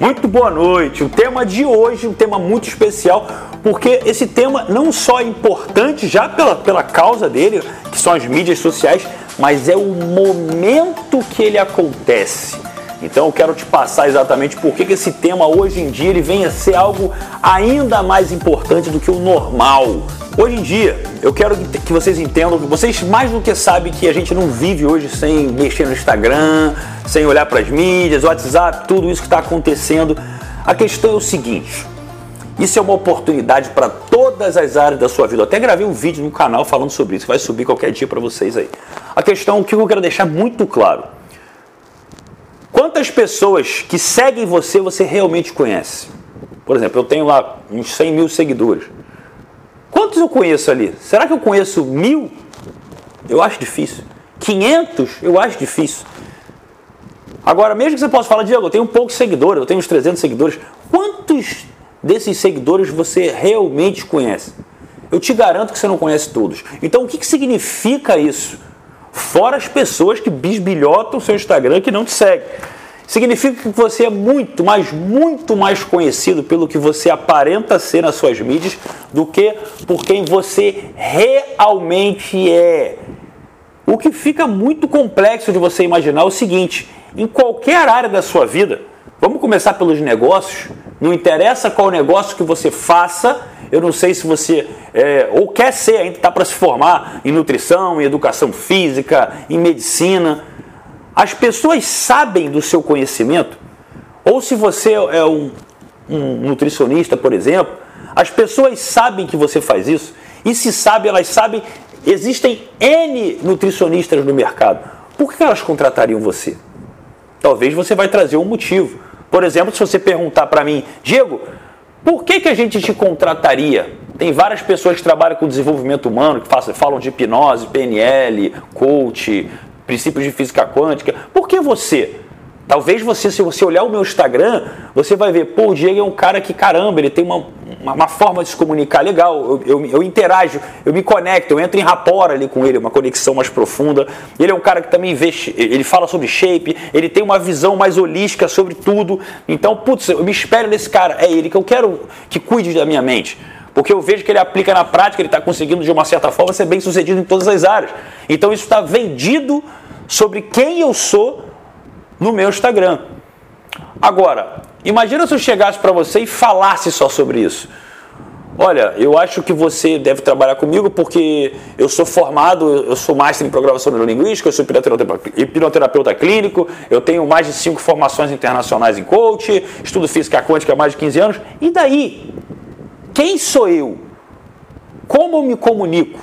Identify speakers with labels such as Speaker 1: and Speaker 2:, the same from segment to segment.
Speaker 1: Muito boa noite. O tema de hoje, um tema muito especial, porque esse tema não só é importante já pela, pela causa dele, que são as mídias sociais, mas é o momento que ele acontece. Então eu quero te passar exatamente por que esse tema hoje em dia ele vem a ser algo ainda mais importante do que o normal. Hoje em dia, eu quero que vocês entendam, vocês mais do que sabem que a gente não vive hoje sem mexer no Instagram, sem olhar para as mídias, WhatsApp, tudo isso que está acontecendo. A questão é o seguinte: isso é uma oportunidade para todas as áreas da sua vida. Eu até gravei um vídeo no canal falando sobre isso, vai subir qualquer dia para vocês aí. A questão que eu quero deixar muito claro: quantas pessoas que seguem você você realmente conhece? Por exemplo, eu tenho lá uns 100 mil seguidores. Quantos eu conheço ali? Será que eu conheço mil? Eu acho difícil. 500? Eu acho difícil. Agora, mesmo que você possa falar, Diego, eu tenho poucos seguidores, eu tenho uns 300 seguidores. Quantos desses seguidores você realmente conhece? Eu te garanto que você não conhece todos. Então, o que, que significa isso? Fora as pessoas que bisbilhotam o seu Instagram que não te seguem. Significa que você é muito, mas muito mais conhecido pelo que você aparenta ser nas suas mídias do que por quem você realmente é. O que fica muito complexo de você imaginar é o seguinte: em qualquer área da sua vida, vamos começar pelos negócios, não interessa qual negócio que você faça, eu não sei se você é, ou quer ser, ainda está para se formar em nutrição, em educação física, em medicina as pessoas sabem do seu conhecimento, ou se você é um, um nutricionista, por exemplo, as pessoas sabem que você faz isso, e se sabe, elas sabem, existem N nutricionistas no mercado. Por que elas contratariam você? Talvez você vai trazer um motivo. Por exemplo, se você perguntar para mim, Diego, por que, que a gente te contrataria? Tem várias pessoas que trabalham com desenvolvimento humano, que falam de hipnose, PNL, coach, princípios de física quântica. Por que você? Talvez você, se você olhar o meu Instagram, você vai ver, pô, o Diego é um cara que, caramba, ele tem uma, uma, uma forma de se comunicar legal, eu, eu, eu, interajo, eu me conecto, eu entro em rapor ali com ele, uma conexão mais profunda. Ele é um cara que também vê, ele fala sobre shape, ele tem uma visão mais holística sobre tudo. Então, putz, eu me espero nesse cara, é ele que eu quero que cuide da minha mente. Porque eu vejo que ele aplica na prática, ele está conseguindo de uma certa forma ser bem sucedido em todas as áreas. Então isso está vendido sobre quem eu sou no meu Instagram. Agora, imagina se eu chegasse para você e falasse só sobre isso. Olha, eu acho que você deve trabalhar comigo porque eu sou formado, eu sou mestre em programação neurolinguística, eu sou hipnoterapeuta clínico, eu tenho mais de cinco formações internacionais em coach, estudo física quântica há mais de 15 anos. E daí? Quem sou eu? Como eu me comunico?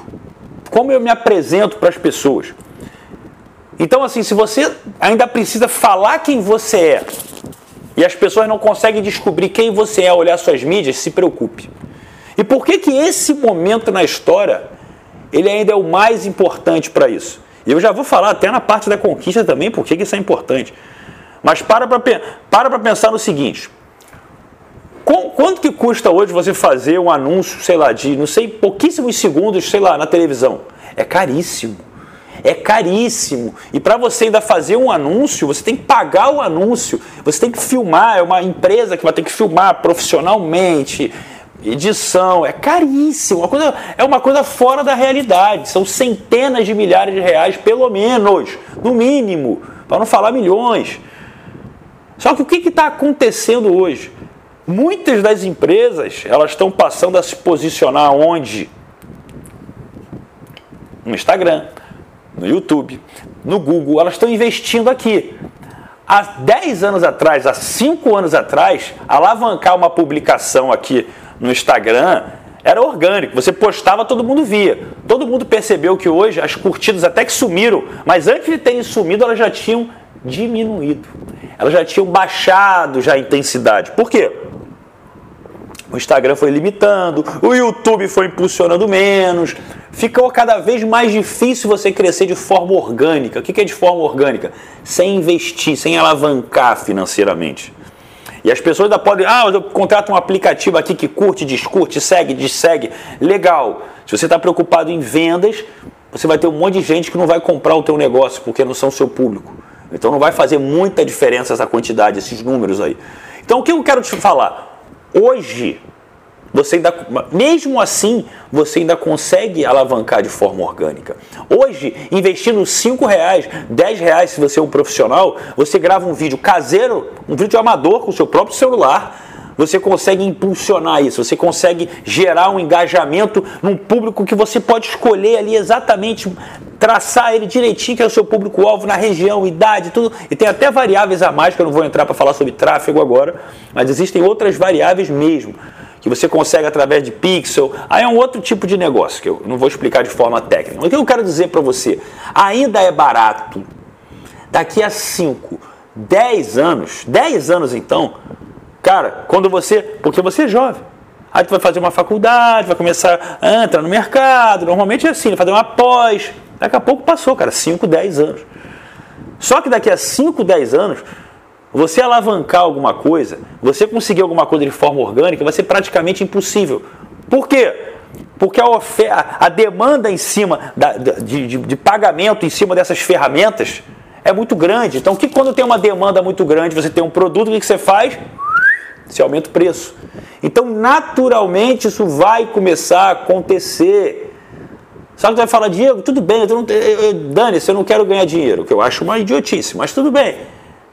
Speaker 1: Como eu me apresento para as pessoas? Então, assim, se você ainda precisa falar quem você é e as pessoas não conseguem descobrir quem você é, olhar suas mídias, se preocupe. E por que que esse momento na história ele ainda é o mais importante para isso? E eu já vou falar até na parte da conquista também, por que isso é importante. Mas para para pensar no seguinte: Quanto que custa hoje você fazer um anúncio, sei lá, de, não sei, pouquíssimos segundos, sei lá, na televisão? É caríssimo. É caríssimo. E para você ainda fazer um anúncio, você tem que pagar o anúncio. Você tem que filmar, é uma empresa que vai ter que filmar profissionalmente, edição, é caríssimo. Uma coisa, é uma coisa fora da realidade. São centenas de milhares de reais, pelo menos, no mínimo, para não falar milhões. Só que o que está acontecendo hoje? Muitas das empresas elas estão passando a se posicionar onde? No Instagram, no YouTube, no Google, elas estão investindo aqui. Há 10 anos atrás, há 5 anos atrás, alavancar uma publicação aqui no Instagram era orgânico. Você postava, todo mundo via. Todo mundo percebeu que hoje as curtidas até que sumiram, mas antes de terem sumido, elas já tinham diminuído. Elas já tinham baixado já a intensidade. Por quê? O Instagram foi limitando, o YouTube foi impulsionando menos, ficou cada vez mais difícil você crescer de forma orgânica. O que é de forma orgânica? Sem investir, sem alavancar financeiramente. E as pessoas ainda podem, ah, eu contrato um aplicativo aqui que curte, descurte, segue, dessegue. Legal. Se você está preocupado em vendas, você vai ter um monte de gente que não vai comprar o teu negócio porque não são seu público. Então não vai fazer muita diferença essa quantidade, esses números aí. Então o que eu quero te falar? Hoje, você ainda, mesmo assim, você ainda consegue alavancar de forma orgânica. Hoje, investindo 5 reais, 10 reais, se você é um profissional, você grava um vídeo caseiro, um vídeo amador com o seu próprio celular, você consegue impulsionar isso, você consegue gerar um engajamento num público que você pode escolher ali exatamente, traçar ele direitinho, que é o seu público-alvo na região, idade, tudo. E tem até variáveis a mais, que eu não vou entrar para falar sobre tráfego agora, mas existem outras variáveis mesmo que você consegue através de pixel. Aí é um outro tipo de negócio que eu não vou explicar de forma técnica. O que eu quero dizer para você? Ainda é barato. Daqui a 5, 10 anos, 10 anos então, cara, quando você. Porque você é jovem. Aí tu vai fazer uma faculdade, vai começar a entrar no mercado. Normalmente é assim, fazer uma pós. Daqui a pouco passou, cara, 5, 10 anos. Só que daqui a 5, 10 anos, você alavancar alguma coisa, você conseguir alguma coisa de forma orgânica, vai ser praticamente impossível. Por quê? Porque a, oferta, a demanda em cima da, de, de, de, pagamento em cima dessas ferramentas é muito grande. Então, que quando tem uma demanda muito grande, você tem um produto, o que você faz? Você aumenta o preço. Então, naturalmente, isso vai começar a acontecer. Sabe que vai falar, Diego, tudo bem, eu não, eu, eu, Dani, se eu não quero ganhar dinheiro, que eu acho uma idiotice, mas tudo bem.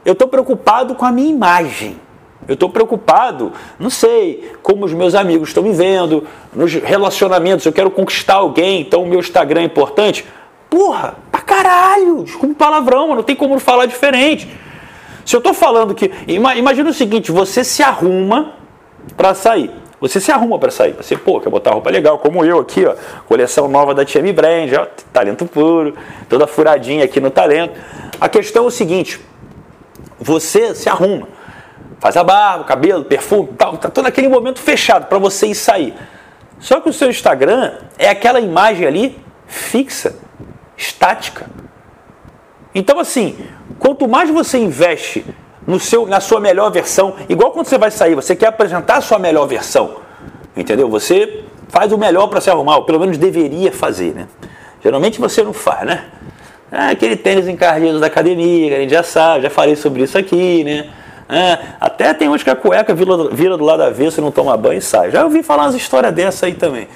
Speaker 1: Eu estou preocupado com a minha imagem. Eu estou preocupado, não sei, como os meus amigos estão me vendo, nos relacionamentos, eu quero conquistar alguém, então o meu Instagram é importante. Porra, pra caralho, desculpa palavrão, não tem como falar diferente. Se eu estou falando que. Imagina o seguinte: você se arruma para sair. Você se arruma para sair. Você, pô, quer botar roupa legal, como eu aqui, ó. Coleção nova da TM Brand, ó, talento puro, toda furadinha aqui no talento. A questão é o seguinte: você se arruma, faz a barba, cabelo, perfume, tal, tá todo aquele momento fechado para você ir sair. Só que o seu Instagram é aquela imagem ali fixa, estática. Então assim, quanto mais você investe no seu, na sua melhor versão, igual quando você vai sair, você quer apresentar a sua melhor versão, entendeu? Você faz o melhor para se arrumar, ou pelo menos deveria fazer, né? Geralmente você não faz, né? Ah, aquele tênis encardido da academia, a gente já sabe, já falei sobre isso aqui, né? Ah, até tem uns que a cueca vira, do lado avesso e não toma banho e sai. Já ouvi falar umas histórias dessa aí também.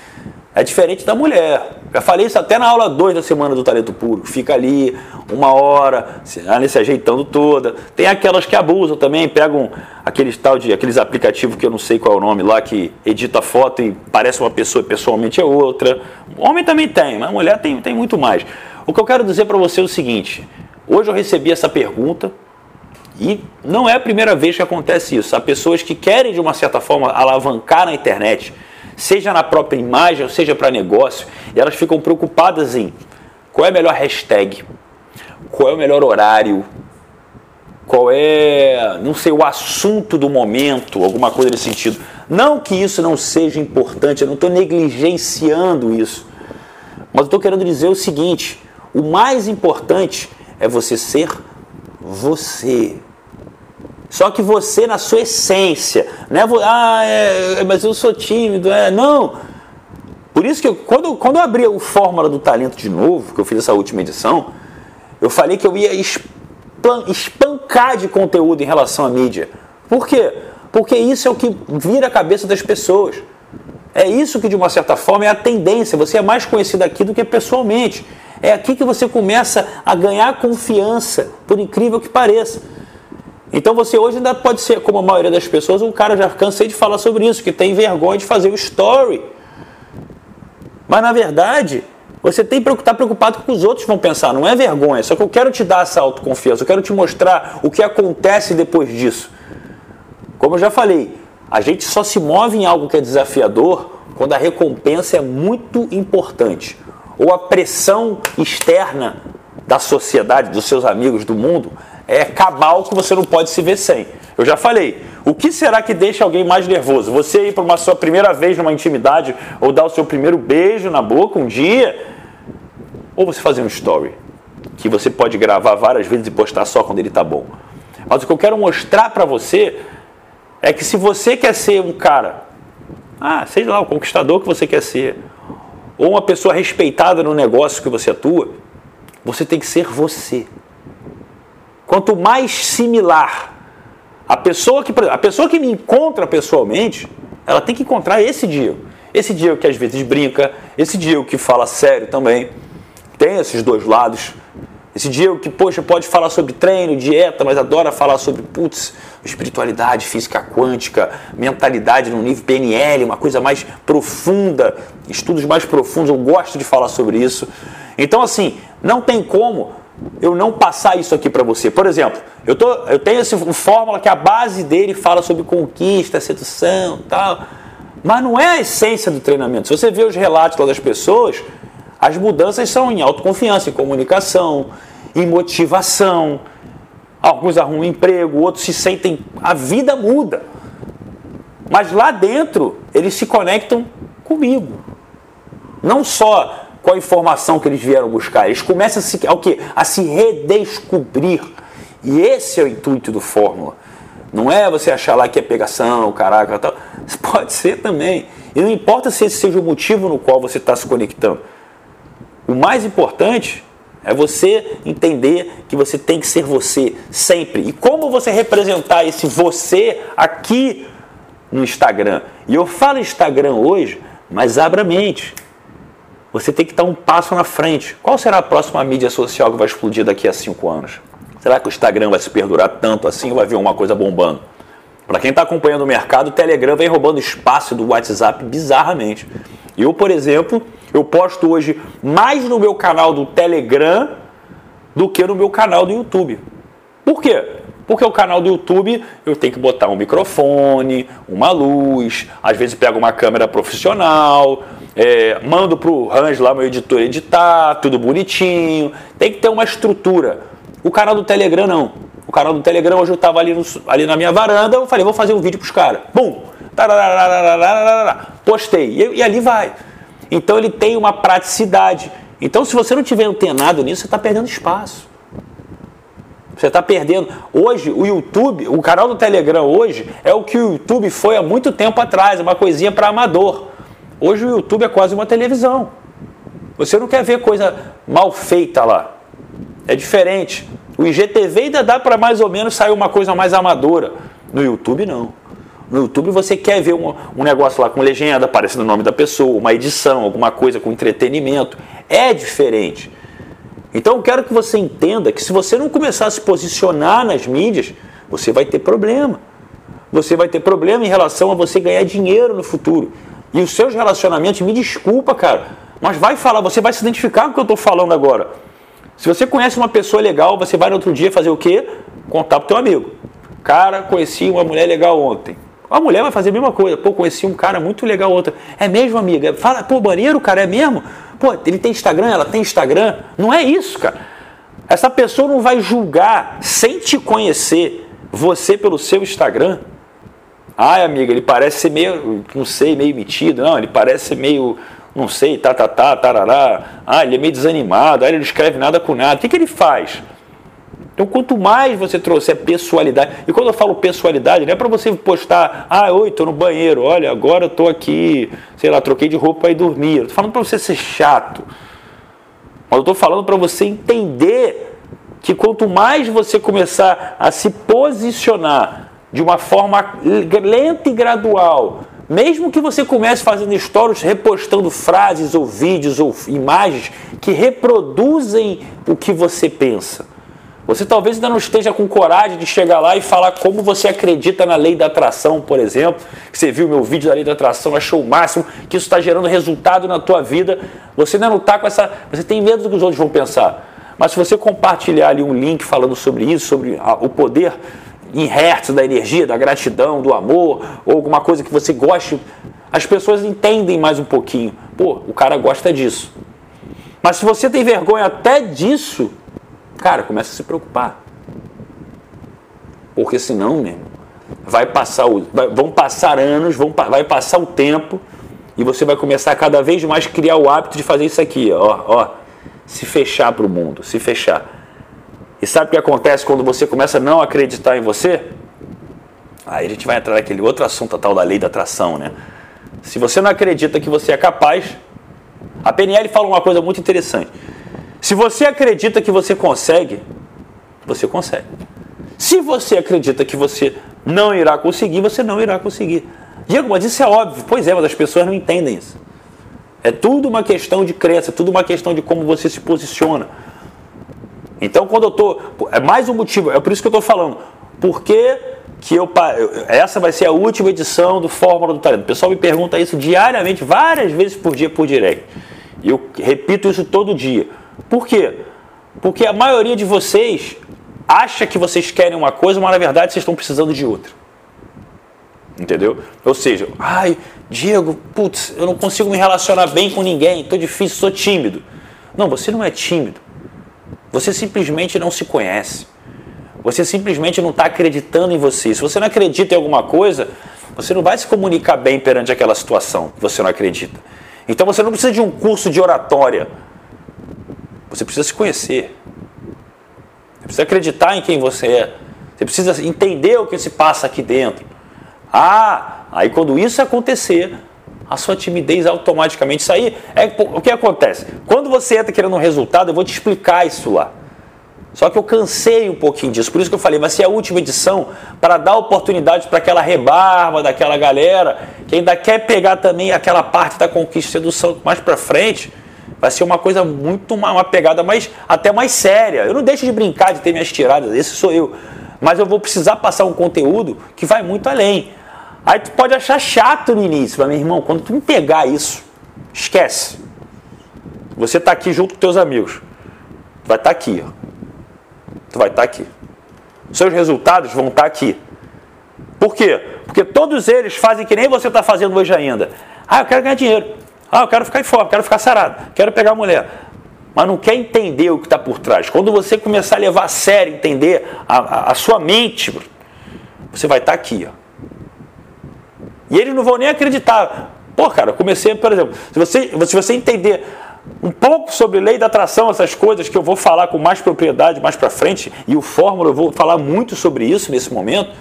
Speaker 1: É diferente da mulher. Já falei isso até na aula 2 da semana do Talento Puro. Fica ali uma hora, se, ali se ajeitando toda. Tem aquelas que abusam também, pegam aqueles tal de aqueles aplicativos que eu não sei qual é o nome lá, que edita foto e parece uma pessoa e pessoalmente é outra. Homem também tem, mas mulher tem, tem muito mais. O que eu quero dizer para você é o seguinte: hoje eu recebi essa pergunta e não é a primeira vez que acontece isso. Há pessoas que querem, de uma certa forma, alavancar na internet, seja na própria imagem, ou seja para negócio, e elas ficam preocupadas em qual é a melhor hashtag, qual é o melhor horário, qual é, não sei, o assunto do momento, alguma coisa nesse sentido. Não que isso não seja importante, eu não estou negligenciando isso. Mas eu estou querendo dizer o seguinte: o mais importante é você ser você. Só que você na sua essência, né? Ah, é, mas eu sou tímido, é não. Por isso que eu, quando, quando eu abri o Fórmula do Talento de novo, que eu fiz essa última edição, eu falei que eu ia espancar de conteúdo em relação à mídia. Por quê? Porque isso é o que vira a cabeça das pessoas. É isso que, de uma certa forma, é a tendência. Você é mais conhecido aqui do que pessoalmente. É aqui que você começa a ganhar confiança, por incrível que pareça. Então você hoje ainda pode ser, como a maioria das pessoas, um cara, já cansei de falar sobre isso, que tem vergonha de fazer o story. Mas na verdade, você tem que estar preocupado com o que os outros vão pensar, não é vergonha. Só que eu quero te dar essa autoconfiança, eu quero te mostrar o que acontece depois disso. Como eu já falei, a gente só se move em algo que é desafiador quando a recompensa é muito importante ou a pressão externa da sociedade, dos seus amigos, do mundo, é cabal que você não pode se ver sem. Eu já falei, o que será que deixa alguém mais nervoso? Você ir para uma sua primeira vez numa intimidade ou dar o seu primeiro beijo na boca um dia? Ou você fazer um story que você pode gravar várias vezes e postar só quando ele está bom. Mas o que eu quero mostrar para você é que se você quer ser um cara, ah, seja lá o conquistador que você quer ser, ou uma pessoa respeitada no negócio que você atua, você tem que ser você. Quanto mais similar A pessoa que, a pessoa que me encontra pessoalmente, ela tem que encontrar esse dia. Esse dia que às vezes brinca, esse dia que fala sério também. Tem esses dois lados. Esse dia que, poxa, pode falar sobre treino, dieta, mas adora falar sobre, putz, espiritualidade, física quântica, mentalidade no nível PNL, uma coisa mais profunda, estudos mais profundos, eu gosto de falar sobre isso. Então, assim, não tem como eu não passar isso aqui para você. Por exemplo, eu, tô, eu tenho essa fórmula que a base dele fala sobre conquista, sedução tal. Mas não é a essência do treinamento. Se você vê os relatos das pessoas, as mudanças são em autoconfiança, em comunicação, em motivação. Alguns arrumam emprego, outros se sentem. A vida muda. Mas lá dentro, eles se conectam comigo. Não só com a informação que eles vieram buscar. Eles começam a se, ao quê? a se redescobrir. E esse é o intuito do Fórmula. Não é você achar lá que é pegação, caraca, tal. Pode ser também. E não importa se esse seja o motivo no qual você está se conectando. O mais importante é você entender que você tem que ser você sempre. E como você representar esse você aqui no Instagram. E eu falo Instagram hoje, mas abra a mente. Você tem que estar um passo na frente. Qual será a próxima mídia social que vai explodir daqui a cinco anos? Será que o Instagram vai se perdurar tanto assim ou vai vir uma coisa bombando? Para quem está acompanhando o mercado, o Telegram vem roubando espaço do WhatsApp bizarramente. Eu, por exemplo, eu posto hoje mais no meu canal do Telegram do que no meu canal do YouTube. Por quê? Porque o canal do YouTube eu tenho que botar um microfone, uma luz, às vezes pego uma câmera profissional, é, mando para o Range lá, meu editor, editar, tudo bonitinho. Tem que ter uma estrutura. O canal do Telegram não. O canal do Telegram hoje eu estava ali, ali na minha varanda, eu falei, vou fazer um vídeo para os caras. Bum! Postei. E, e ali vai. Então ele tem uma praticidade. Então, se você não tiver antenado nisso, você está perdendo espaço. Você está perdendo. Hoje, o YouTube, o canal do Telegram hoje é o que o YouTube foi há muito tempo atrás, uma coisinha para amador. Hoje o YouTube é quase uma televisão. Você não quer ver coisa mal feita lá. É diferente. O IGTV ainda dá para mais ou menos sair uma coisa mais amadora. No YouTube, não. No YouTube você quer ver um, um negócio lá com legenda, aparecendo o nome da pessoa, uma edição, alguma coisa com entretenimento. É diferente. Então eu quero que você entenda que se você não começar a se posicionar nas mídias, você vai ter problema. Você vai ter problema em relação a você ganhar dinheiro no futuro. E os seus relacionamentos, me desculpa, cara, mas vai falar, você vai se identificar com o que eu estou falando agora. Se você conhece uma pessoa legal, você vai no outro dia fazer o quê? Contar pro teu amigo. Cara, conheci uma mulher legal ontem. A mulher vai fazer a mesma coisa. Pô, conheci um cara muito legal ontem. É mesmo, amiga? Fala, pô, maneiro, cara, é mesmo? Pô, ele tem Instagram, ela tem Instagram. Não é isso, cara. Essa pessoa não vai julgar sem te conhecer você pelo seu Instagram. Ai, amiga, ele parece ser meio, não sei, meio metido. Não, ele parece ser meio, não sei, tá, tá, tá, tarará. Ah, ele é meio desanimado. Ah, ele não escreve nada com nada. O que, que ele faz? Então, quanto mais você trouxer pessoalidade, e quando eu falo pessoalidade, não é para você postar, ah, oi, tô no banheiro, olha, agora eu tô aqui, sei lá, troquei de roupa ir dormir. Tô falando para você ser chato. Mas eu tô falando para você entender que quanto mais você começar a se posicionar de uma forma lenta e gradual, mesmo que você comece fazendo stories, repostando frases ou vídeos ou imagens que reproduzem o que você pensa você talvez ainda não esteja com coragem de chegar lá e falar como você acredita na lei da atração, por exemplo. Você viu meu vídeo da lei da atração, achou o máximo, que isso está gerando resultado na tua vida. Você ainda não está com essa. Você tem medo do que os outros vão pensar. Mas se você compartilhar ali um link falando sobre isso, sobre a, o poder em hertz da energia, da gratidão, do amor, ou alguma coisa que você goste, as pessoas entendem mais um pouquinho. Pô, o cara gosta disso. Mas se você tem vergonha até disso, Cara, começa a se preocupar. Porque senão, mesmo, vai passar o, vai, vão passar anos, vão, vai passar o tempo e você vai começar a cada vez mais criar o hábito de fazer isso aqui, ó, ó, se fechar para o mundo, se fechar. E sabe o que acontece quando você começa a não acreditar em você? Aí a gente vai entrar naquele outro assunto, tal da lei da atração, né? Se você não acredita que você é capaz, a PNL fala uma coisa muito interessante. Se você acredita que você consegue, você consegue. Se você acredita que você não irá conseguir, você não irá conseguir. Diego, mas isso é óbvio. Pois é, mas as pessoas não entendem isso. É tudo uma questão de crença, tudo uma questão de como você se posiciona. Então, quando eu estou. É mais um motivo, é por isso que eu estou falando. Por que, que eu. Essa vai ser a última edição do Fórmula do Talento. O pessoal me pergunta isso diariamente, várias vezes por dia por direct. Eu repito isso todo dia. Por quê? Porque a maioria de vocês acha que vocês querem uma coisa, mas na verdade vocês estão precisando de outra. Entendeu? Ou seja, ai, Diego, putz, eu não consigo me relacionar bem com ninguém, estou difícil, sou tímido. Não, você não é tímido. Você simplesmente não se conhece. Você simplesmente não está acreditando em você. Se você não acredita em alguma coisa, você não vai se comunicar bem perante aquela situação que você não acredita. Então você não precisa de um curso de oratória. Você precisa se conhecer. Você precisa acreditar em quem você é. Você precisa entender o que se passa aqui dentro. Ah, aí quando isso acontecer, a sua timidez automaticamente sair. É o que acontece? Quando você entra querendo um resultado, eu vou te explicar isso lá. Só que eu cansei um pouquinho disso, por isso que eu falei, vai ser a última edição para dar oportunidade para aquela rebarba daquela galera que ainda quer pegar também aquela parte da conquista e sedução mais para frente. Vai ser uma coisa muito uma, uma pegada mais até mais séria. Eu não deixo de brincar de ter minhas tiradas, esse sou eu. Mas eu vou precisar passar um conteúdo que vai muito além. Aí tu pode achar chato no início, mas meu irmão, quando tu me pegar isso, esquece. Você está aqui junto com teus amigos. Tu vai estar tá aqui, ó. Tu vai estar tá aqui. Seus resultados vão estar tá aqui. Por quê? Porque todos eles fazem que nem você está fazendo hoje ainda. Ah, eu quero ganhar dinheiro. Ah, eu quero ficar em forma, quero ficar sarado, quero pegar a mulher. Mas não quer entender o que está por trás. Quando você começar a levar a sério, entender a, a, a sua mente, você vai estar aqui, ó. E eles não vão nem acreditar. Pô, cara, comecei, por exemplo, se você, se você entender um pouco sobre lei da atração, essas coisas que eu vou falar com mais propriedade mais para frente, e o Fórmula eu vou falar muito sobre isso nesse momento,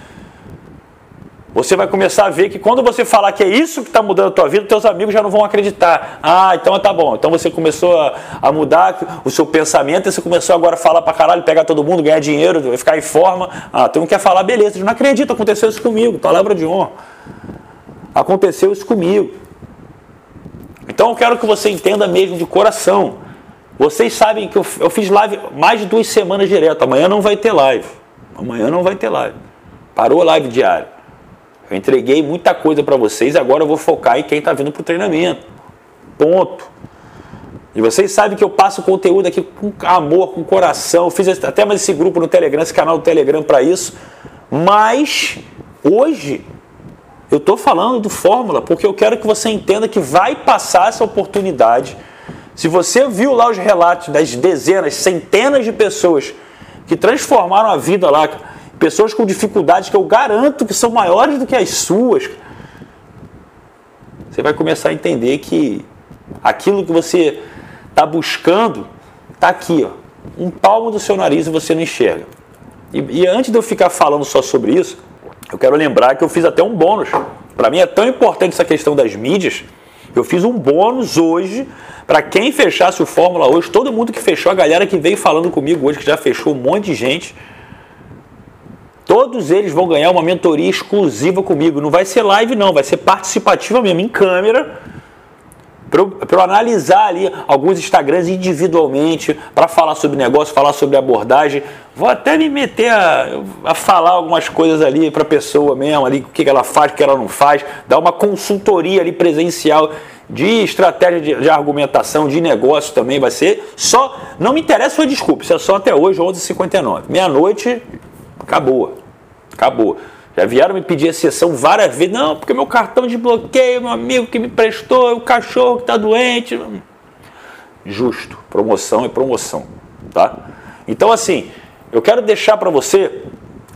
Speaker 1: você vai começar a ver que quando você falar que é isso que está mudando a tua vida, teus amigos já não vão acreditar. Ah, então tá bom. Então você começou a, a mudar o seu pensamento e você começou agora a falar para caralho, pegar todo mundo, ganhar dinheiro, ficar em forma. Ah, tu não quer falar, beleza. Eu não acredito, aconteceu isso comigo. Palavra de honra. Aconteceu isso comigo. Então eu quero que você entenda mesmo de coração. Vocês sabem que eu, eu fiz live mais de duas semanas direto. Amanhã não vai ter live. Amanhã não vai ter live. Parou a live diária. Eu entreguei muita coisa para vocês. Agora eu vou focar em quem está vindo para o treinamento. Ponto. E vocês sabem que eu passo conteúdo aqui com amor, com coração. Eu fiz até mais esse grupo no Telegram, esse canal do Telegram para isso. Mas hoje eu estou falando do Fórmula porque eu quero que você entenda que vai passar essa oportunidade. Se você viu lá os relatos das dezenas, centenas de pessoas que transformaram a vida lá, pessoas com dificuldades que eu garanto que são maiores do que as suas, você vai começar a entender que aquilo que você está buscando está aqui, ó, um palmo do seu nariz e você não enxerga. E, e antes de eu ficar falando só sobre isso, eu quero lembrar que eu fiz até um bônus. Para mim é tão importante essa questão das mídias. Eu fiz um bônus hoje para quem fechasse o Fórmula hoje, todo mundo que fechou, a galera que veio falando comigo hoje, que já fechou um monte de gente. Todos eles vão ganhar uma mentoria exclusiva comigo. Não vai ser live, não, vai ser participativa mesmo, em câmera para analisar ali alguns Instagrams individualmente, para falar sobre negócio, falar sobre abordagem. Vou até me meter a, a falar algumas coisas ali para a pessoa mesmo, ali, o que ela faz, o que ela não faz, dar uma consultoria ali presencial de estratégia de, de argumentação, de negócio também vai ser. Só, não me interessa sua desculpa, isso é só até hoje, 11h59. Meia-noite, acabou. Acabou. Já vieram me pedir exceção várias vezes. Não, porque meu cartão de bloqueio, meu amigo que me prestou, o cachorro que está doente. Justo. Promoção é promoção. Tá? Então, assim, eu quero deixar para você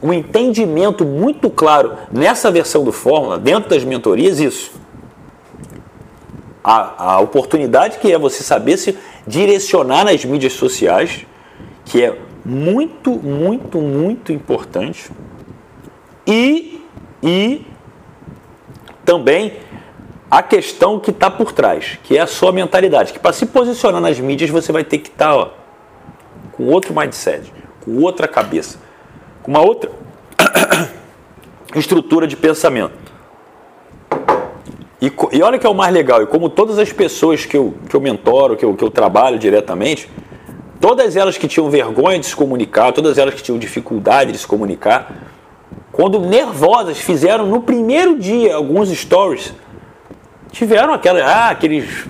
Speaker 1: um entendimento muito claro nessa versão do Fórmula, dentro das mentorias, isso. A, a oportunidade que é você saber se direcionar nas mídias sociais, que é muito, muito, muito importante e, e também a questão que está por trás, que é a sua mentalidade. Que para se posicionar nas mídias você vai ter que estar tá, com outro mindset, com outra cabeça, com uma outra, estrutura de pensamento. E, e, olha que é o mais legal, e como todas as pessoas que eu, que eu mentoro, que eu, que eu trabalho diretamente, todas elas que tinham vergonha de se comunicar, todas elas que tinham dificuldade de se comunicar, quando nervosas fizeram no primeiro dia alguns stories, tiveram aquela, ah, aqueles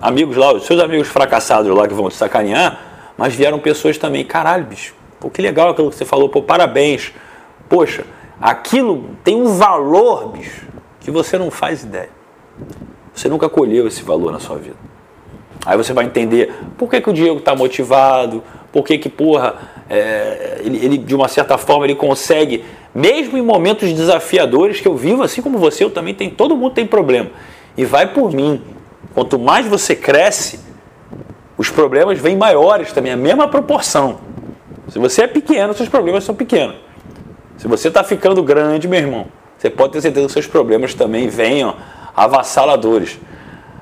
Speaker 1: amigos lá, os seus amigos fracassados lá que vão te sacanear, mas vieram pessoas também, caralho, bicho, pô, que legal aquilo que você falou, pô, parabéns. Poxa, aquilo tem um valor, bicho, que você não faz ideia. Você nunca colheu esse valor na sua vida. Aí você vai entender por que, que o Diego está motivado, por que, que porra, é, ele, ele, de uma certa forma, ele consegue, mesmo em momentos desafiadores que eu vivo, assim como você, eu também tenho, todo mundo tem problema. E vai por mim. Quanto mais você cresce, os problemas vêm maiores também, a mesma proporção. Se você é pequeno, seus problemas são pequenos. Se você está ficando grande, meu irmão, você pode ter certeza que seus problemas também venham avassaladores.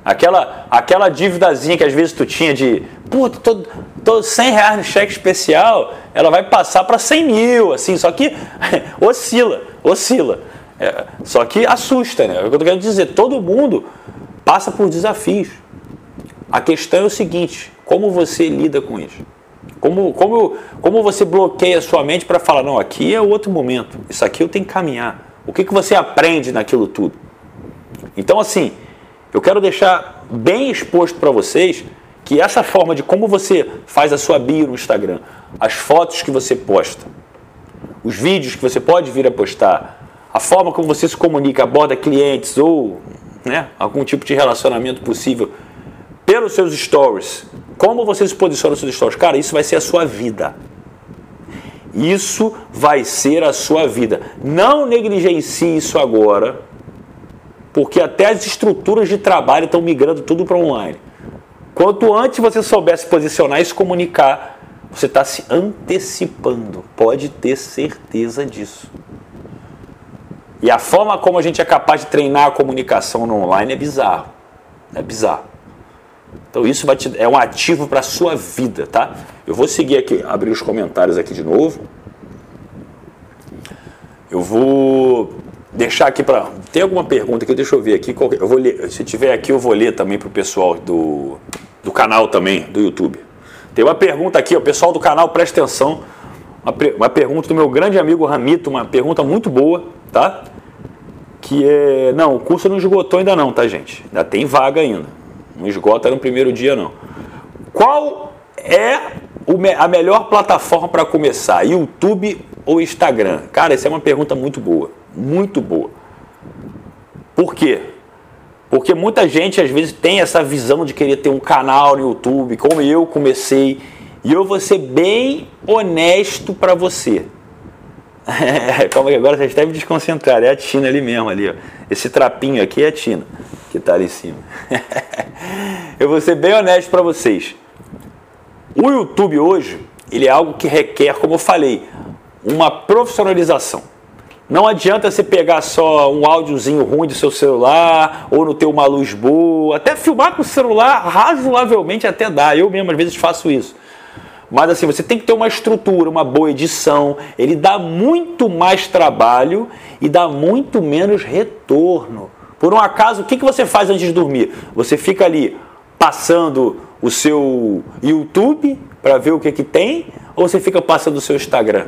Speaker 1: Aquela, aquela dívidazinha que às vezes tu tinha de, puta, tô, tô 100 reais no cheque especial, ela vai passar para 100 mil, assim, só que oscila, oscila. É, só que assusta, né? É o que eu tô querendo dizer, todo mundo passa por desafios. A questão é o seguinte, como você lida com isso? Como, como, como você bloqueia a sua mente para falar, não, aqui é outro momento, isso aqui eu tenho que caminhar. O que, que você aprende naquilo tudo? Então, assim, eu quero deixar bem exposto para vocês que essa forma de como você faz a sua bio no Instagram, as fotos que você posta, os vídeos que você pode vir a postar, a forma como você se comunica, aborda clientes ou né, algum tipo de relacionamento possível pelos seus stories, como você se posiciona nos seus stories, cara, isso vai ser a sua vida. Isso vai ser a sua vida. Não negligencie isso agora porque até as estruturas de trabalho estão migrando tudo para online. Quanto antes você souber se posicionar e se comunicar, você está se antecipando. Pode ter certeza disso. E a forma como a gente é capaz de treinar a comunicação no online é bizarro. É bizarro. Então isso te, é um ativo para a sua vida, tá? Eu vou seguir aqui, abrir os comentários aqui de novo. Eu vou deixar aqui para. Tem alguma pergunta aqui? Deixa eu ver aqui. Eu vou ler, se tiver aqui, eu vou ler também para o pessoal do, do canal também, do YouTube. Tem uma pergunta aqui, o pessoal do canal, presta atenção. Uma, uma pergunta do meu grande amigo Ramito, uma pergunta muito boa, tá? Que é. Não, o curso não esgotou ainda não, tá, gente? Ainda tem vaga ainda. Não esgota no primeiro dia, não. Qual é a melhor plataforma para começar? YouTube ou Instagram? Cara, essa é uma pergunta muito boa muito boa. Por quê? Porque muita gente às vezes tem essa visão de querer ter um canal no YouTube, como eu comecei, e eu vou ser bem honesto para você. calma que agora vocês devem desconcentrar, é a Tina ali mesmo, ali, ó. Esse trapinho aqui é a Tina, que está ali em cima. eu vou ser bem honesto para vocês. O YouTube hoje, ele é algo que requer, como eu falei, uma profissionalização. Não adianta você pegar só um áudiozinho ruim do seu celular ou não ter uma luz boa. Até filmar com o celular razoavelmente até dá. Eu mesmo às vezes faço isso. Mas assim, você tem que ter uma estrutura, uma boa edição. Ele dá muito mais trabalho e dá muito menos retorno. Por um acaso, o que, que você faz antes de dormir? Você fica ali passando o seu YouTube para ver o que, que tem ou você fica passando o seu Instagram?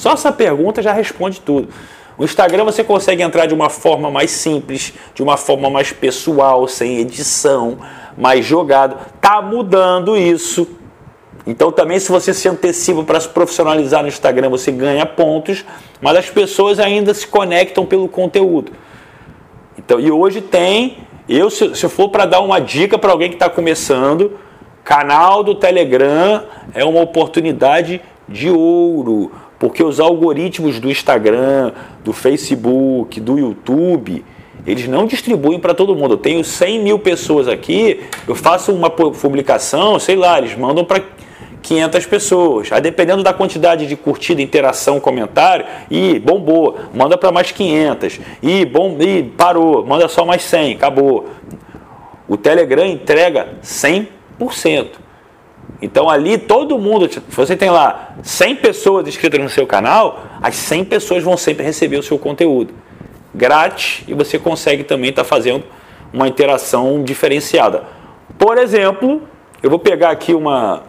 Speaker 1: Só essa pergunta já responde tudo. O Instagram você consegue entrar de uma forma mais simples, de uma forma mais pessoal, sem edição, mais jogado. Tá mudando isso. Então também se você se antecipa para se profissionalizar no Instagram, você ganha pontos, mas as pessoas ainda se conectam pelo conteúdo. Então, e hoje tem, eu se, se for para dar uma dica para alguém que está começando, canal do Telegram é uma oportunidade de ouro porque os algoritmos do Instagram, do Facebook, do YouTube, eles não distribuem para todo mundo. Eu tenho 100 mil pessoas aqui, eu faço uma publicação, sei lá, eles mandam para 500 pessoas. Aí dependendo da quantidade de curtida, interação, comentário, e bombou, manda para mais 500. E bom, e parou, manda só mais 100, acabou. O Telegram entrega 100%. Então ali todo mundo, se você tem lá 100 pessoas inscritas no seu canal, as 100 pessoas vão sempre receber o seu conteúdo grátis e você consegue também estar tá fazendo uma interação diferenciada. Por exemplo, eu vou pegar aqui uma,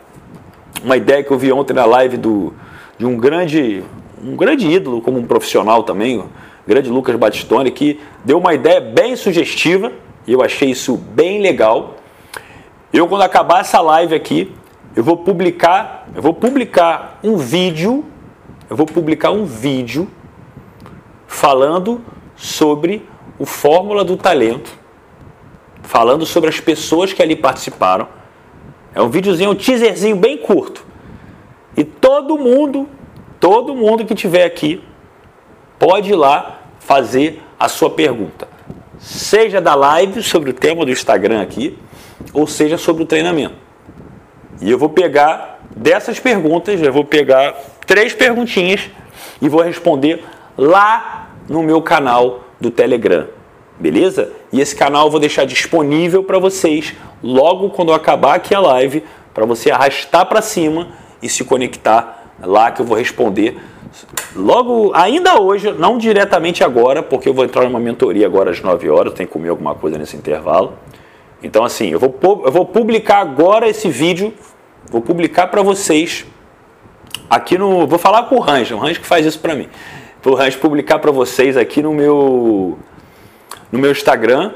Speaker 1: uma ideia que eu vi ontem na live do, de um grande, um grande ídolo, como um profissional também, o grande Lucas Batistone, que deu uma ideia bem sugestiva e eu achei isso bem legal. Eu, quando acabar essa live aqui, eu vou publicar, eu vou publicar um vídeo, eu vou publicar um vídeo falando sobre o Fórmula do Talento, falando sobre as pessoas que ali participaram. É um videozinho, um teaserzinho bem curto. E todo mundo, todo mundo que tiver aqui pode ir lá fazer a sua pergunta. Seja da live sobre o tema do Instagram aqui, ou seja sobre o treinamento. E eu vou pegar dessas perguntas, eu vou pegar três perguntinhas e vou responder lá no meu canal do Telegram, beleza? E esse canal eu vou deixar disponível para vocês logo quando acabar aqui a live, para você arrastar para cima e se conectar lá que eu vou responder logo, ainda hoje, não diretamente agora, porque eu vou entrar numa mentoria agora às 9 horas, tem que comer alguma coisa nesse intervalo. Então, assim, eu vou, eu vou publicar agora esse vídeo, vou publicar para vocês aqui no. Vou falar com o Range, o Range que faz isso para mim. Vou publicar para vocês aqui no meu, no meu Instagram.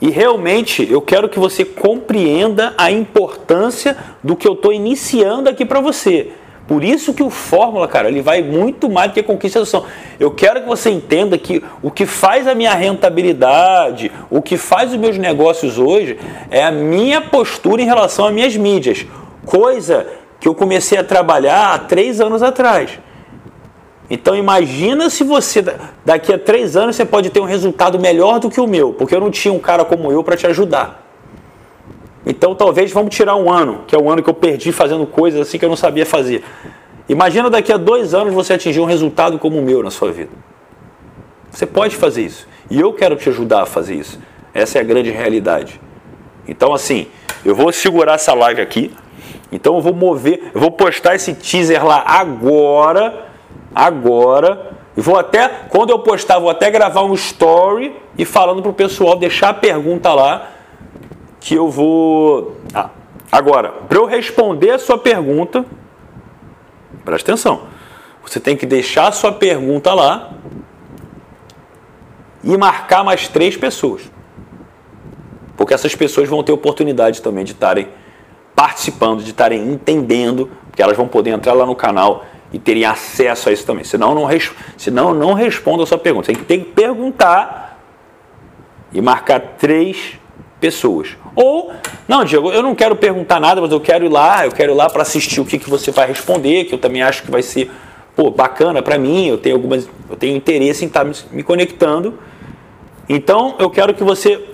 Speaker 1: E realmente eu quero que você compreenda a importância do que eu estou iniciando aqui para você. Por isso que o Fórmula, cara, ele vai muito mais do que conquista ação. Eu quero que você entenda que o que faz a minha rentabilidade, o que faz os meus negócios hoje, é a minha postura em relação às minhas mídias. Coisa que eu comecei a trabalhar há três anos atrás. Então imagina se você daqui a três anos você pode ter um resultado melhor do que o meu, porque eu não tinha um cara como eu para te ajudar. Então talvez vamos tirar um ano, que é o ano que eu perdi fazendo coisas assim que eu não sabia fazer. Imagina daqui a dois anos você atingir um resultado como o meu na sua vida. Você pode fazer isso. E eu quero te ajudar a fazer isso. Essa é a grande realidade. Então, assim, eu vou segurar essa live aqui. Então, eu vou mover, eu vou postar esse teaser lá agora agora. E vou até, quando eu postar, vou até gravar um story e falando para o pessoal deixar a pergunta lá que eu vou. Ah, agora, para eu responder a sua pergunta, presta atenção. Você tem que deixar a sua pergunta lá e marcar mais três pessoas. Porque essas pessoas vão ter oportunidade também de estarem participando, de estarem entendendo, porque elas vão poder entrar lá no canal e terem acesso a isso também. Senão não, senão não responda a sua pergunta. Você tem que perguntar e marcar três pessoas. Ou, não, Diego, eu não quero perguntar nada, mas eu quero ir lá, eu quero ir lá para assistir o que, que você vai responder, que eu também acho que vai ser pô, bacana para mim, eu tenho algumas, eu tenho interesse em estar tá me, me conectando. Então, eu quero que você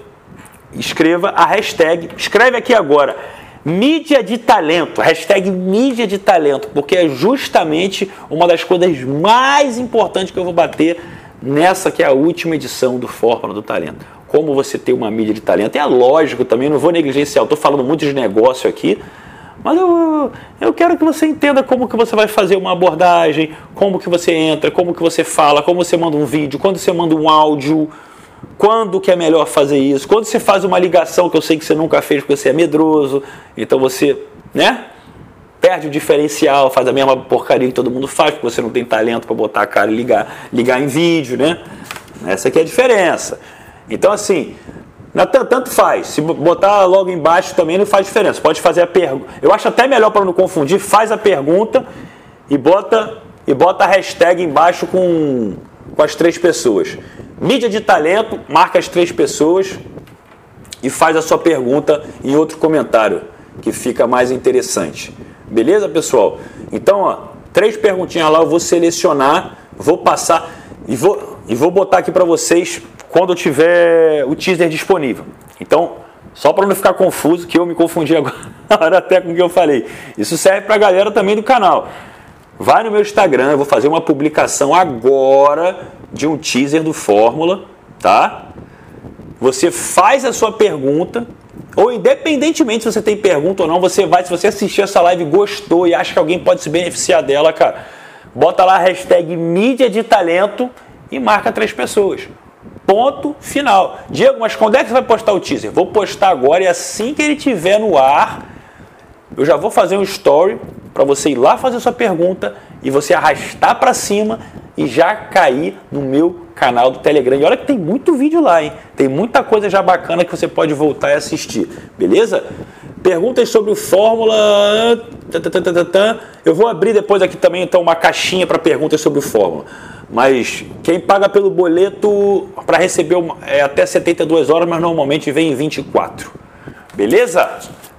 Speaker 1: escreva a hashtag, escreve aqui agora, Mídia de talento, hashtag mídia de talento, porque é justamente uma das coisas mais importantes que eu vou bater nessa que é a última edição do Fórmula do Talento. Como você ter uma mídia de talento. É lógico também, não vou negligenciar, estou falando muito de negócio aqui, mas eu, eu quero que você entenda como que você vai fazer uma abordagem, como que você entra, como que você fala, como você manda um vídeo, quando você manda um áudio, quando que é melhor fazer isso? Quando você faz uma ligação que eu sei que você nunca fez porque você é medroso, então você, né? Perde o diferencial, faz a mesma porcaria que todo mundo faz, porque você não tem talento para botar a cara e ligar, ligar em vídeo, né? Essa aqui é a diferença. Então, assim, tanto faz. Se botar logo embaixo também não faz diferença. Pode fazer a pergunta. Eu acho até melhor para não confundir, faz a pergunta e bota e bota a hashtag embaixo com, com as três pessoas. Mídia de talento, marca as três pessoas e faz a sua pergunta em outro comentário, que fica mais interessante. Beleza, pessoal? Então, ó, três perguntinhas lá, eu vou selecionar, vou passar e vou, e vou botar aqui para vocês quando eu tiver o teaser disponível. Então, só para não ficar confuso, que eu me confundi agora até com o que eu falei. Isso serve para a galera também do canal. Vai no meu Instagram, eu vou fazer uma publicação agora de um teaser do Fórmula, tá? Você faz a sua pergunta, Ou independentemente se você tem pergunta ou não, você vai, se você assistir essa live gostou e acha que alguém pode se beneficiar dela, cara, bota lá a hashtag mídia de talento e marca três pessoas. Ponto final. Diego, mas quando é que você vai postar o teaser? Vou postar agora e assim que ele estiver no ar, eu já vou fazer um story para você ir lá fazer sua pergunta e você arrastar para cima e já cair no meu canal do Telegram. E olha que tem muito vídeo lá, hein? Tem muita coisa já bacana que você pode voltar e assistir, beleza? Perguntas sobre o Fórmula. Eu vou abrir depois aqui também então uma caixinha para perguntas sobre o Fórmula. Mas quem paga pelo boleto para receber é até 72 horas, mas normalmente vem em 24. Beleza?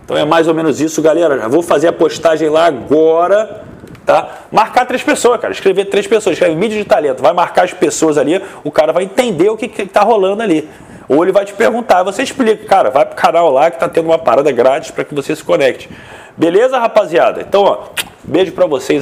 Speaker 1: Então é mais ou menos isso, galera. Já vou fazer a postagem lá agora tá? Marcar três pessoas, cara. Escrever três pessoas. Escreve mídia de talento. Vai marcar as pessoas ali, o cara vai entender o que, que tá rolando ali. Ou ele vai te perguntar, você explica, cara, vai pro canal lá que tá tendo uma parada grátis para que você se conecte. Beleza, rapaziada? Então, ó, beijo para vocês.